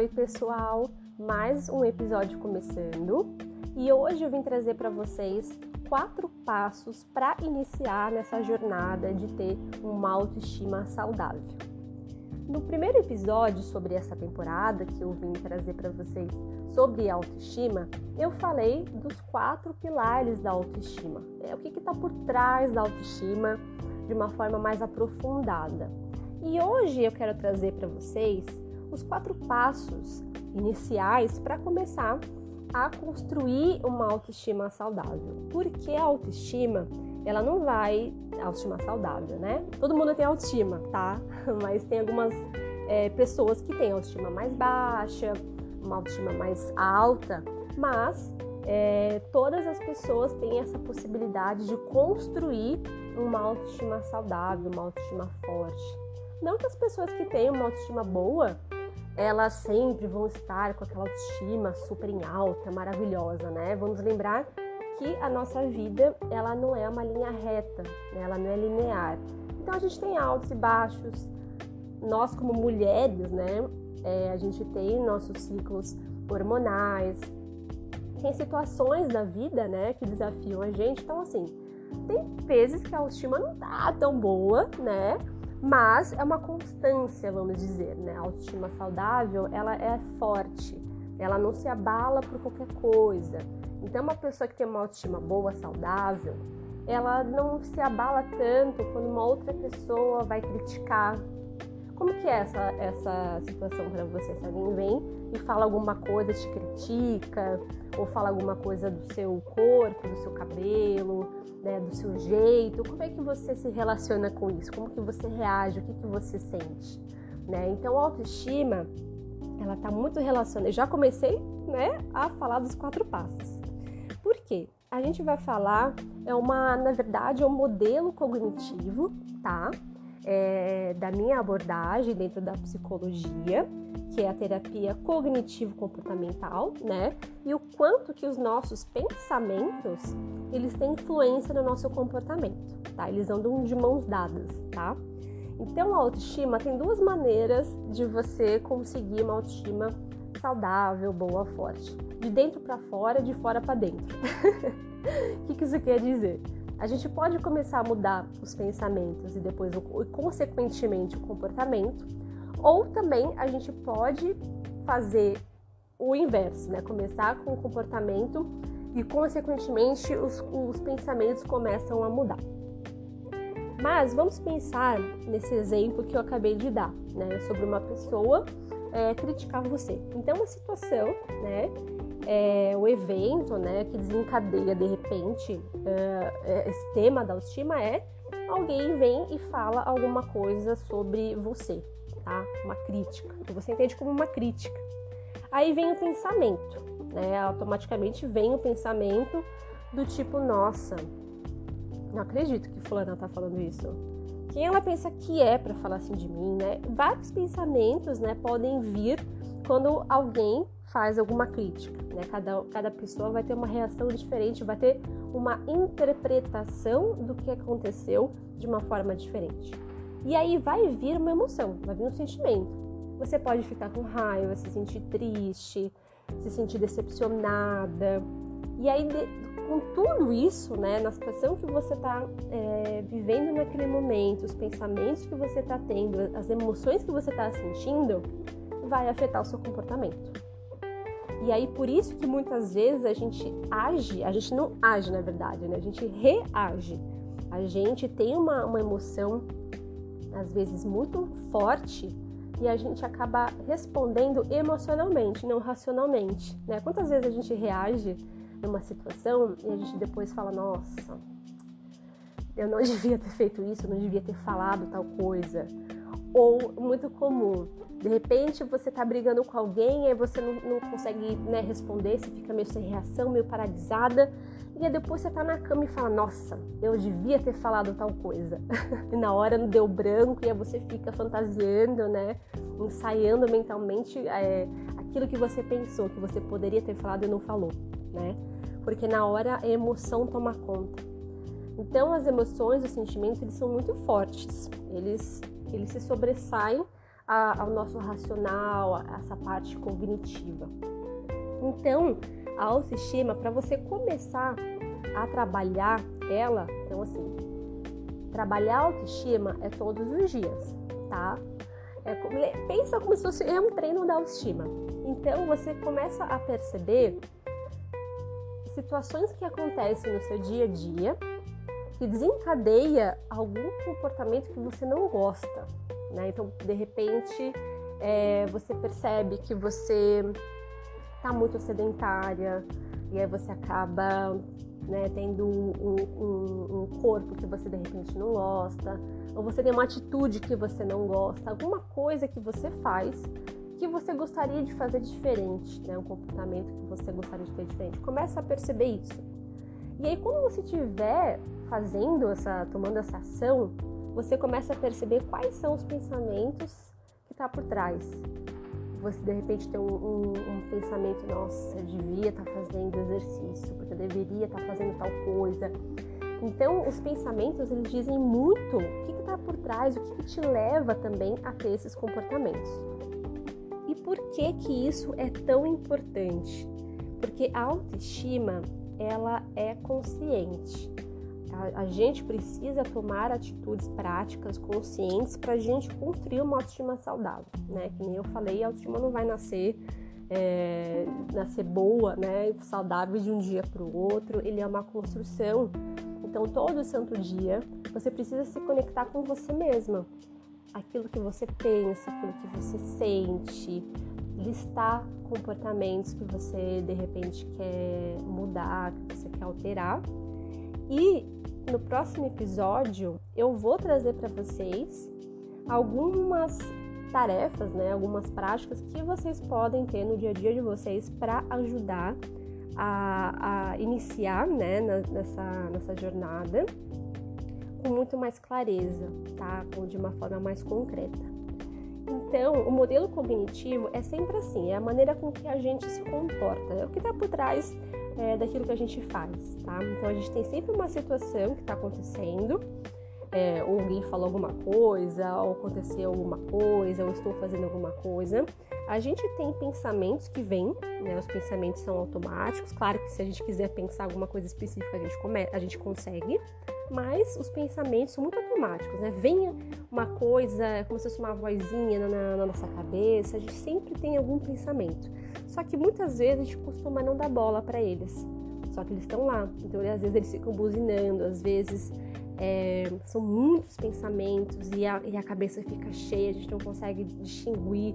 Oi, pessoal! Mais um episódio começando e hoje eu vim trazer para vocês quatro passos para iniciar nessa jornada de ter uma autoestima saudável. No primeiro episódio sobre essa temporada que eu vim trazer para vocês sobre autoestima, eu falei dos quatro pilares da autoestima. É o que está por trás da autoestima de uma forma mais aprofundada. E hoje eu quero trazer para vocês os quatro passos iniciais para começar a construir uma autoestima saudável. Porque a autoestima, ela não vai. Autoestima saudável, né? Todo mundo tem autoestima, tá? Mas tem algumas é, pessoas que têm autoestima mais baixa, uma autoestima mais alta, mas é, todas as pessoas têm essa possibilidade de construir uma autoestima saudável, uma autoestima forte. Não que as pessoas que têm uma autoestima boa elas sempre vão estar com aquela autoestima super em alta, maravilhosa, né? Vamos lembrar que a nossa vida ela não é uma linha reta, né? ela não é linear. Então a gente tem altos e baixos. Nós como mulheres, né? É, a gente tem nossos ciclos hormonais, tem situações da vida, né, que desafiam a gente. Então assim, tem vezes que a autoestima não tá tão boa, né? Mas é uma constância, vamos dizer, né? A autoestima saudável, ela é forte, ela não se abala por qualquer coisa. Então, uma pessoa que tem uma autoestima boa, saudável, ela não se abala tanto quando uma outra pessoa vai criticar. Como que é essa, essa situação para você? Se alguém vem e fala alguma coisa, te critica, ou fala alguma coisa do seu corpo, do seu cabelo, né, do seu jeito, como é que você se relaciona com isso? Como que você reage? O que, que você sente? Né? Então, a autoestima, ela está muito relacionada. Eu já comecei né, a falar dos quatro passos. Por quê? A gente vai falar, é uma, na verdade, é um modelo cognitivo, tá? É, da minha abordagem dentro da psicologia, que é a terapia cognitivo-comportamental, né? E o quanto que os nossos pensamentos, eles têm influência no nosso comportamento, tá? Eles andam de mãos dadas, tá? Então, a autoestima tem duas maneiras de você conseguir uma autoestima saudável, boa, forte. De dentro para fora, de fora para dentro. O que, que isso quer dizer? A gente pode começar a mudar os pensamentos e depois, consequentemente, o comportamento ou também a gente pode fazer o inverso, né? Começar com o comportamento e, consequentemente, os, os pensamentos começam a mudar. Mas vamos pensar nesse exemplo que eu acabei de dar, né? Sobre uma pessoa é, criticar você. Então, a situação, né? É, o evento, né? Que desencadeia de repente é, esse tema da autoestima é alguém vem e fala alguma coisa sobre você, tá? Uma crítica, que você entende como uma crítica. Aí vem o pensamento, né? Automaticamente vem o pensamento do tipo, nossa, não acredito que fulana tá falando isso. Quem ela pensa que é para falar assim de mim, né? Vários pensamentos, né, podem vir quando alguém faz alguma crítica, né? Cada, cada pessoa vai ter uma reação diferente, vai ter uma interpretação do que aconteceu de uma forma diferente. E aí vai vir uma emoção, vai vir um sentimento. Você pode ficar com raiva, se sentir triste, se sentir decepcionada. E aí, com tudo isso, né, na situação que você está é, vivendo naquele momento, os pensamentos que você está tendo, as emoções que você está sentindo, vai afetar o seu comportamento. E aí, por isso que muitas vezes a gente age, a gente não age na verdade, né? A gente reage. A gente tem uma, uma emoção às vezes muito forte e a gente acaba respondendo emocionalmente, não racionalmente, né? Quantas vezes a gente reage numa situação e a gente depois fala, nossa, eu não devia ter feito isso, eu não devia ter falado tal coisa. Ou muito comum, de repente você tá brigando com alguém e você não, não consegue né, responder, você fica meio sem reação, meio paralisada. E aí depois você tá na cama e fala, nossa, eu devia ter falado tal coisa. e na hora não deu branco e aí você fica fantasiando, né? Ensaiando mentalmente é, aquilo que você pensou, que você poderia ter falado e não falou, né? Porque na hora a emoção toma conta. Então as emoções, os sentimentos, eles são muito fortes. Eles, eles se sobressaem a, ao nosso racional, a essa parte cognitiva. Então, a autoestima, para você começar a trabalhar ela, então assim, trabalhar a autoestima é todos os dias, tá? É, pensa como se fosse é um treino da autoestima. Então você começa a perceber situações que acontecem no seu dia a dia que desencadeia algum comportamento que você não gosta, né? Então, de repente, é, você percebe que você está muito sedentária e aí você acaba né, tendo um, um, um, corpo que você de repente não gosta, ou você tem uma atitude que você não gosta, alguma coisa que você faz que você gostaria de fazer diferente, né, um comportamento que você gostaria de ter diferente. Começa a perceber isso. E aí quando você estiver fazendo essa, tomando essa ação, você começa a perceber quais são os pensamentos que está por trás. Você de repente tem um, um, um pensamento, nossa, eu devia estar tá fazendo exercício, porque eu deveria estar tá fazendo tal coisa. Então, os pensamentos eles dizem muito o que está por trás, o que, que te leva também a ter esses comportamentos. E por que que isso é tão importante? Porque a autoestima ela é consciente. A, a gente precisa tomar atitudes práticas, conscientes, para a gente construir uma autoestima saudável, né? Que nem eu falei, a autoestima não vai nascer é, nascer boa, né, saudável de um dia para o outro. Ele é uma construção. Então, todo santo dia, você precisa se conectar com você mesma. Aquilo que você pensa, aquilo que você sente, listar comportamentos que você de repente quer mudar, que você quer alterar. E no próximo episódio eu vou trazer para vocês algumas tarefas, né, algumas práticas que vocês podem ter no dia a dia de vocês para ajudar a, a iniciar né, nessa, nessa jornada com muito mais clareza, tá? De uma forma mais concreta. Então, o modelo cognitivo é sempre assim, é a maneira com que a gente se comporta, é o que está por trás é, daquilo que a gente faz, tá? Então a gente tem sempre uma situação que está acontecendo, é, ou alguém falou alguma coisa, ou aconteceu alguma coisa, ou estou fazendo alguma coisa. A gente tem pensamentos que vêm, né? Os pensamentos são automáticos. Claro que se a gente quiser pensar alguma coisa específica, a gente, come a gente consegue, mas os pensamentos são muito automáticos, né? Vem uma coisa, como se fosse uma vozinha na, na nossa cabeça, a gente sempre tem algum pensamento. Só que muitas vezes a gente costuma não dar bola para eles. Só que eles estão lá. Então, às vezes eles ficam buzinando, às vezes é, são muitos pensamentos e a, e a, cabeça fica cheia, a gente não consegue distinguir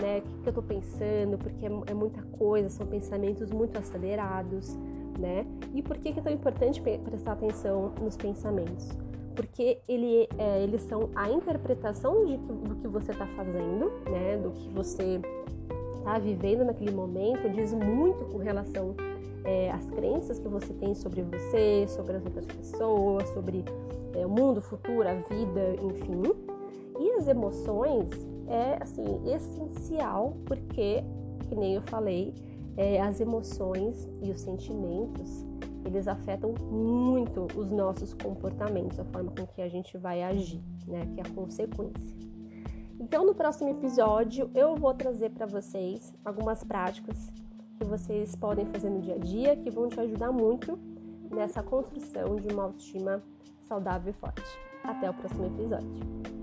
né, o que, que eu estou pensando, porque é, é, muita coisa, são pensamentos muito acelerados, né? E por que, que é tão importante prestar atenção nos pensamentos? Porque ele, é, eles são a interpretação de, do que você está fazendo, né? Do que você está vivendo naquele momento diz muito com relação é, às crenças que você tem sobre você, sobre as outras pessoas, sobre é, o mundo, o futuro, a vida, enfim. E as emoções é assim essencial porque, que nem eu falei, é, as emoções e os sentimentos eles afetam muito os nossos comportamentos, a forma com que a gente vai agir, né? Que é a consequência. Então, no próximo episódio, eu vou trazer para vocês algumas práticas que vocês podem fazer no dia a dia que vão te ajudar muito nessa construção de uma autoestima saudável e forte. Até o próximo episódio.